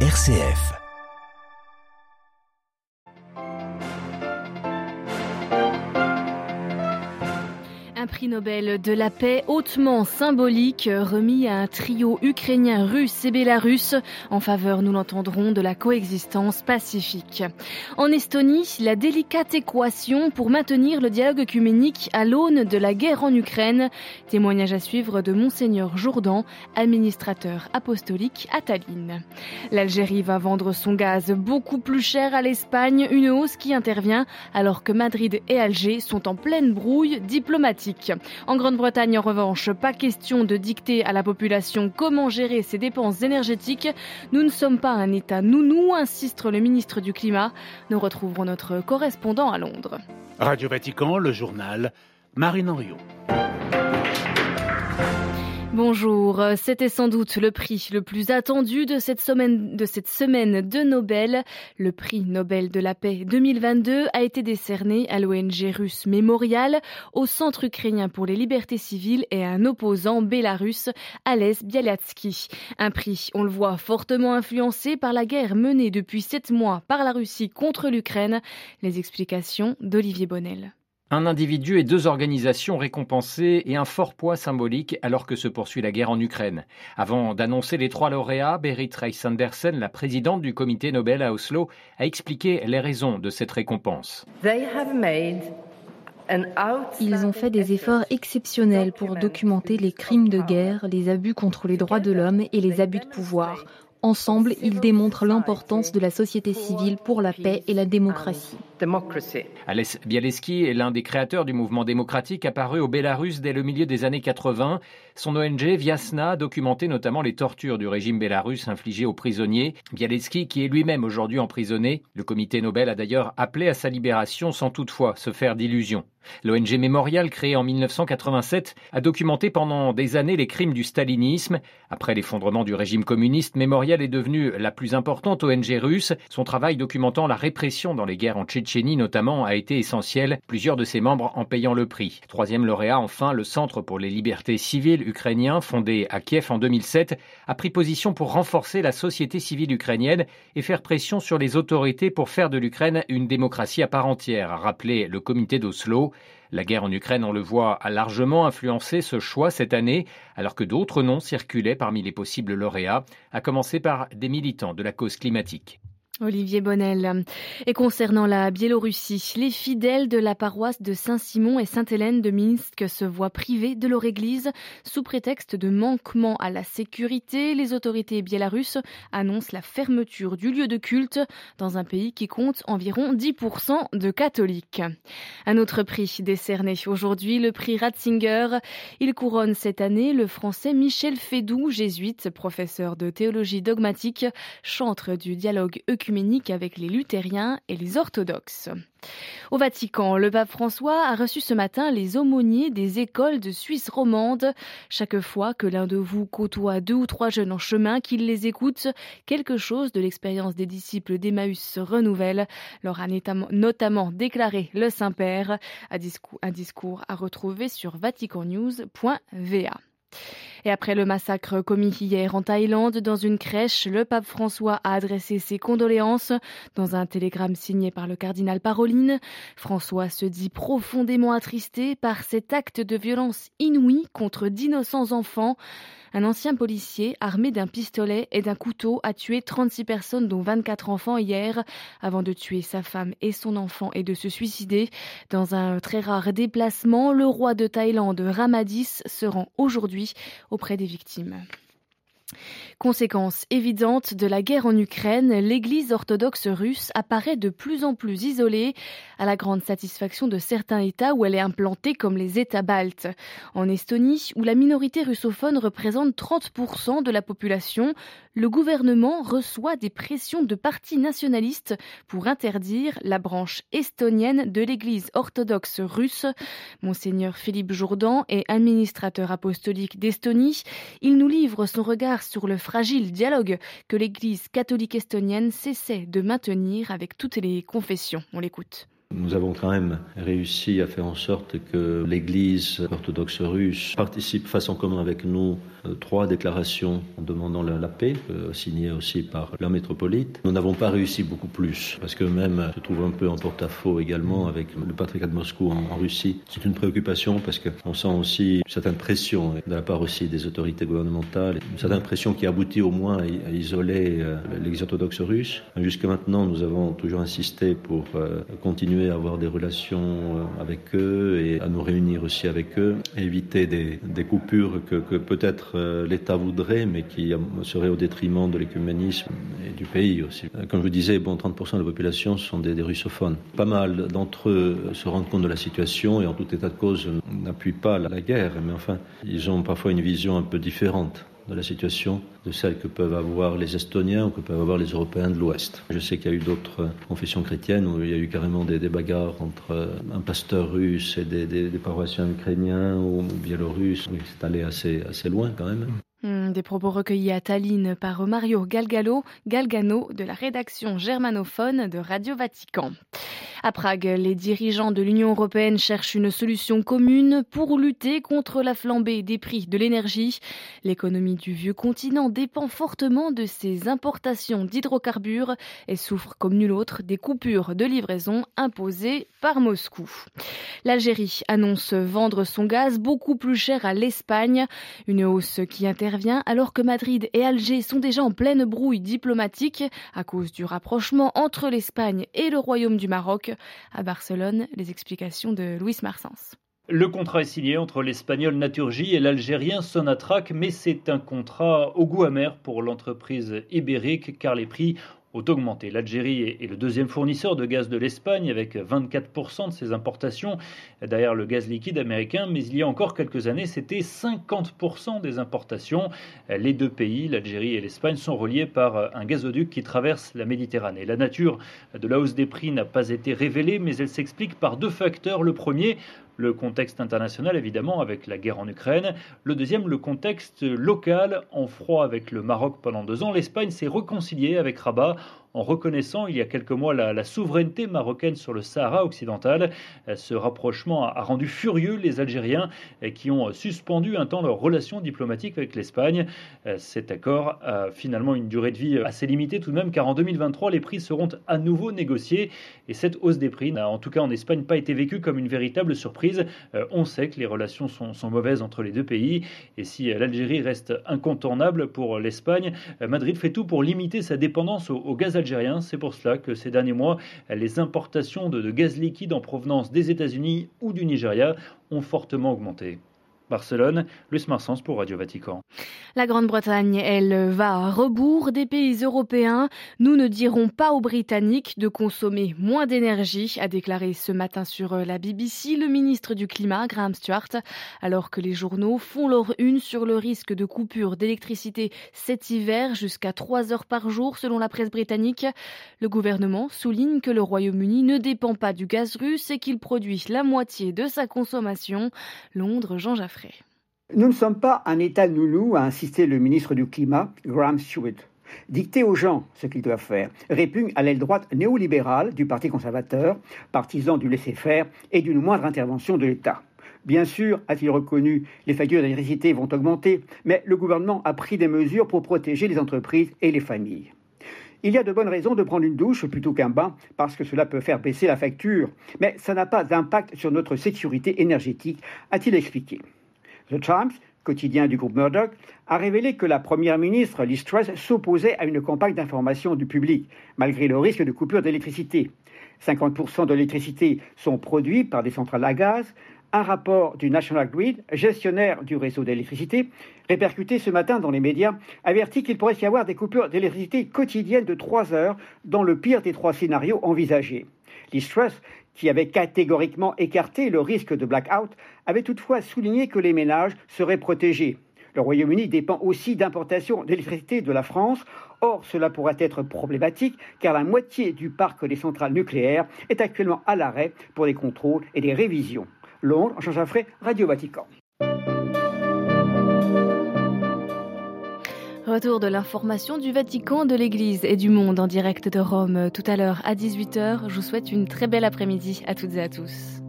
RCF. Prix Nobel de la paix hautement symbolique remis à un trio ukrainien, russe et bélarusse en faveur, nous l'entendrons, de la coexistence pacifique. En Estonie, la délicate équation pour maintenir le dialogue œcuménique à l'aune de la guerre en Ukraine. Témoignage à suivre de Monseigneur Jourdan, administrateur apostolique à Tallinn. L'Algérie va vendre son gaz beaucoup plus cher à l'Espagne, une hausse qui intervient alors que Madrid et Alger sont en pleine brouille diplomatique. En Grande-Bretagne, en revanche, pas question de dicter à la population comment gérer ses dépenses énergétiques. Nous ne sommes pas un État nounou, insiste le ministre du Climat. Nous retrouverons notre correspondant à Londres. Radio Vatican, le journal, Marine Henriot. Bonjour, c'était sans doute le prix le plus attendu de cette, semaine, de Nobel. Le prix Nobel de la paix 2022 a été décerné à l'ONG russe Mémorial, au Centre ukrainien pour les libertés civiles et à un opposant bélarusse, Ales Bialyatsky. Un prix, on le voit, fortement influencé par la guerre menée depuis sept mois par la Russie contre l'Ukraine. Les explications d'Olivier Bonnel. Un individu et deux organisations récompensées et un fort poids symbolique alors que se poursuit la guerre en Ukraine. Avant d'annoncer les trois lauréats, Berit Reiss-Andersen, la présidente du comité Nobel à Oslo, a expliqué les raisons de cette récompense. Ils ont fait des efforts exceptionnels pour documenter les crimes de guerre, les abus contre les droits de l'homme et les abus de pouvoir Ensemble, ils démontrent l'importance de la société civile pour la paix et la démocratie. Alès Bialeski est l'un des créateurs du mouvement démocratique apparu au Bélarus dès le milieu des années 80. Son ONG Viasna a documenté notamment les tortures du régime bélarus infligées aux prisonniers. Bialeski, qui est lui-même aujourd'hui emprisonné, le comité Nobel a d'ailleurs appelé à sa libération sans toutefois se faire d'illusions. L'ONG Mémorial, créée en 1987, a documenté pendant des années les crimes du stalinisme. Après l'effondrement du régime communiste, Mémorial est devenue la plus importante ONG russe. Son travail documentant la répression dans les guerres en Tchétchénie notamment a été essentiel, plusieurs de ses membres en payant le prix. Troisième lauréat, enfin, le Centre pour les libertés civiles ukrainien, fondé à Kiev en 2007, a pris position pour renforcer la société civile ukrainienne et faire pression sur les autorités pour faire de l'Ukraine une démocratie à part entière, a rappelé le comité d'Oslo. La guerre en Ukraine, on le voit, a largement influencé ce choix cette année, alors que d'autres noms circulaient parmi les possibles lauréats, à commencer par des militants de la cause climatique. Olivier Bonnel. Et concernant la Biélorussie, les fidèles de la paroisse de Saint-Simon et Sainte-Hélène de Minsk se voient privés de leur église sous prétexte de manquement à la sécurité. Les autorités biélorusses annoncent la fermeture du lieu de culte dans un pays qui compte environ 10% de catholiques. Un autre prix décerné aujourd'hui, le prix Ratzinger. Il couronne cette année le français Michel Fédou, jésuite, professeur de théologie dogmatique, chantre du dialogue œcuménique avec les luthériens et les orthodoxes. Au Vatican, le pape François a reçu ce matin les aumôniers des écoles de Suisse romande. Chaque fois que l'un de vous côtoie deux ou trois jeunes en chemin, qu'il les écoute, quelque chose de l'expérience des disciples d'Emmaüs se renouvelle, leur a notamment déclaré le Saint-Père. Un discours à retrouver sur vaticannews.va. Et après le massacre commis hier en Thaïlande dans une crèche, le pape François a adressé ses condoléances dans un télégramme signé par le cardinal Paroline. François se dit profondément attristé par cet acte de violence inouïe contre d'innocents enfants. Un ancien policier armé d'un pistolet et d'un couteau a tué 36 personnes dont 24 enfants hier avant de tuer sa femme et son enfant et de se suicider. Dans un très rare déplacement, le roi de Thaïlande Ramadis se rend aujourd'hui auprès des victimes. Conséquence évidente de la guerre en Ukraine, l'Église orthodoxe russe apparaît de plus en plus isolée, à la grande satisfaction de certains États où elle est implantée comme les États baltes. En Estonie, où la minorité russophone représente 30% de la population, le gouvernement reçoit des pressions de partis nationalistes pour interdire la branche estonienne de l'Église orthodoxe russe. Monseigneur Philippe Jourdan est administrateur apostolique d'Estonie. Il nous livre son regard sur le fragile dialogue que l'Église catholique estonienne cessait de maintenir avec toutes les confessions. On l'écoute. Nous avons quand même réussi à faire en sorte que l'Église orthodoxe russe participe façon commune avec nous euh, trois déclarations en demandant la, paix, euh, signées aussi par leur métropolite. Nous n'avons pas réussi beaucoup plus, parce que même se trouve un peu en porte-à-faux également avec le patriarcat de Moscou en, Russie. C'est une préoccupation parce qu'on sent aussi une certaine pression de la part aussi des autorités gouvernementales, une certaine pression qui aboutit au moins à, isoler euh, l'Église orthodoxe russe. Jusqu'à maintenant, nous avons toujours insisté pour continuer à avoir des relations avec eux et à nous réunir aussi avec eux, éviter des, coupures que, peut-être euh, l'État voudrait, mais qui serait au détriment de l'écuménisme et du pays aussi. Comme je vous disais, bon, 30% de la population sont des, russophones. Pas mal d'entre eux se rendent compte de la situation et en tout état de cause n'appuient pas la guerre, mais enfin, ils ont parfois une vision un peu différente de la situation de celle que peuvent avoir les Estoniens ou que peuvent avoir les Européens de l'Ouest. Je sais qu'il y a eu d'autres confessions chrétiennes où il y a eu carrément des, bagarres entre un pasteur russe et des, des, paroissiens ukrainiens ou biélorusses. c'est allé assez, assez loin quand même. Des propos recueillis à Tallinn par Mario Galgalo, Galgano de la rédaction germanophone de Radio Vatican. À Prague, les dirigeants de l'Union européenne cherchent une solution commune pour lutter contre la flambée des prix de l'énergie. L'économie du vieux continent dépend fortement de ses importations d'hydrocarbures et souffre comme nul autre des coupures de livraison imposées par Moscou. L'Algérie annonce vendre son gaz beaucoup plus cher à l'Espagne, une hausse qui intervient alors que Madrid et Alger sont déjà en pleine brouille diplomatique à cause du rapprochement entre l'Espagne et le Royaume du Maroc. À Barcelone, les explications de Louis Marsens. Le contrat est signé entre l'espagnol Naturgy et l'algérien Sonatrach, mais c'est un contrat au goût amer pour l'entreprise ibérique car les prix ont. L'Algérie est le deuxième fournisseur de gaz de l'Espagne avec 24% de ses importations derrière le gaz liquide américain, mais il y a encore quelques années, c'était 50% des importations. Les deux pays, l'Algérie et l'Espagne, sont reliés par un gazoduc qui traverse la Méditerranée. La nature de la hausse des prix n'a pas été révélée, mais elle s'explique par deux facteurs. Le premier, le contexte international, évidemment, avec la guerre en Ukraine. Le deuxième, le contexte local, en froid avec le Maroc pendant deux ans. L'Espagne s'est réconciliée avec Rabat en reconnaissant il y a quelques mois la, souveraineté marocaine sur le Sahara occidental. Euh, ce rapprochement a, rendu furieux les Algériens euh, qui ont suspendu un temps leurs relations diplomatiques avec l'Espagne. Euh, cet accord a finalement une durée de vie assez limitée tout de même car en 2023 les prix seront à nouveau négociés et cette hausse des prix n'a en tout cas en Espagne pas été vécue comme une véritable surprise. On sait que les relations sont, mauvaises entre les deux pays et si l'Algérie reste incontournable pour l'Espagne, Madrid fait tout pour limiter sa dépendance au, au gaz algérien c'est pour cela que ces derniers mois, les importations de, gaz liquide en provenance des États-Unis ou du Nigeria ont fortement augmenté. Barcelone, Luis Marsens pour Radio Vatican. La Grande-Bretagne, elle, va à rebours des pays européens. Nous ne dirons pas aux Britanniques de consommer moins d'énergie, a déclaré ce matin sur la BBC le ministre du Climat, Graham Stuart, alors que les journaux font leur une sur le risque de coupure d'électricité cet hiver jusqu'à 3 heures par jour selon la presse britannique. Le gouvernement souligne que le Royaume-Uni ne dépend pas du gaz russe et qu'il produit la moitié de sa consommation. Londres, Jean Nous ne sommes pas un État nounou, a insisté le ministre du Climat, Graham Stewart. Dicter aux gens ce qu'ils doivent faire répugne à l'aile droite néolibérale du Parti conservateur, partisan du laisser-faire et d'une moindre intervention de l'État. Bien sûr, a-t-il reconnu, les factures d'électricité vont augmenter, mais le gouvernement a pris des mesures pour protéger les entreprises et les familles. Il y a de bonnes raisons de prendre une douche plutôt qu'un bain, parce que cela peut faire baisser la facture, mais ça n'a pas d'impact sur notre sécurité énergétique, a-t-il expliqué. The Times, quotidien du groupe Murdoch, a révélé que la première ministre Liz Truss s'opposait à une campagne d'information du public, malgré le risque de coupure d'électricité. 50% de l'électricité sont produits par des centrales à gaz. Un rapport du National Grid, gestionnaire du réseau d'électricité, répercuté ce matin dans les médias, avertit qu'il pourrait y avoir des coupures d'électricité quotidiennes de 3 heures dans le pire des trois scénarios envisagés. Liz Truss, qui avait catégoriquement écarté le risque de blackout, avait toutefois souligné que les ménages seraient protégés. Le Royaume-Uni dépend aussi d'importations d'électricité de la France. Or, cela pourrait être problématique car la moitié du parc des centrales nucléaires est actuellement à l'arrêt pour des contrôles et des révisions. Londres, Jean Jaffray, Radio Vatican. retour de l'information du Vatican, de l'Église et du monde en direct de Rome tout à l'heure à 18h. Je vous souhaite une très belle après-midi à toutes et à tous.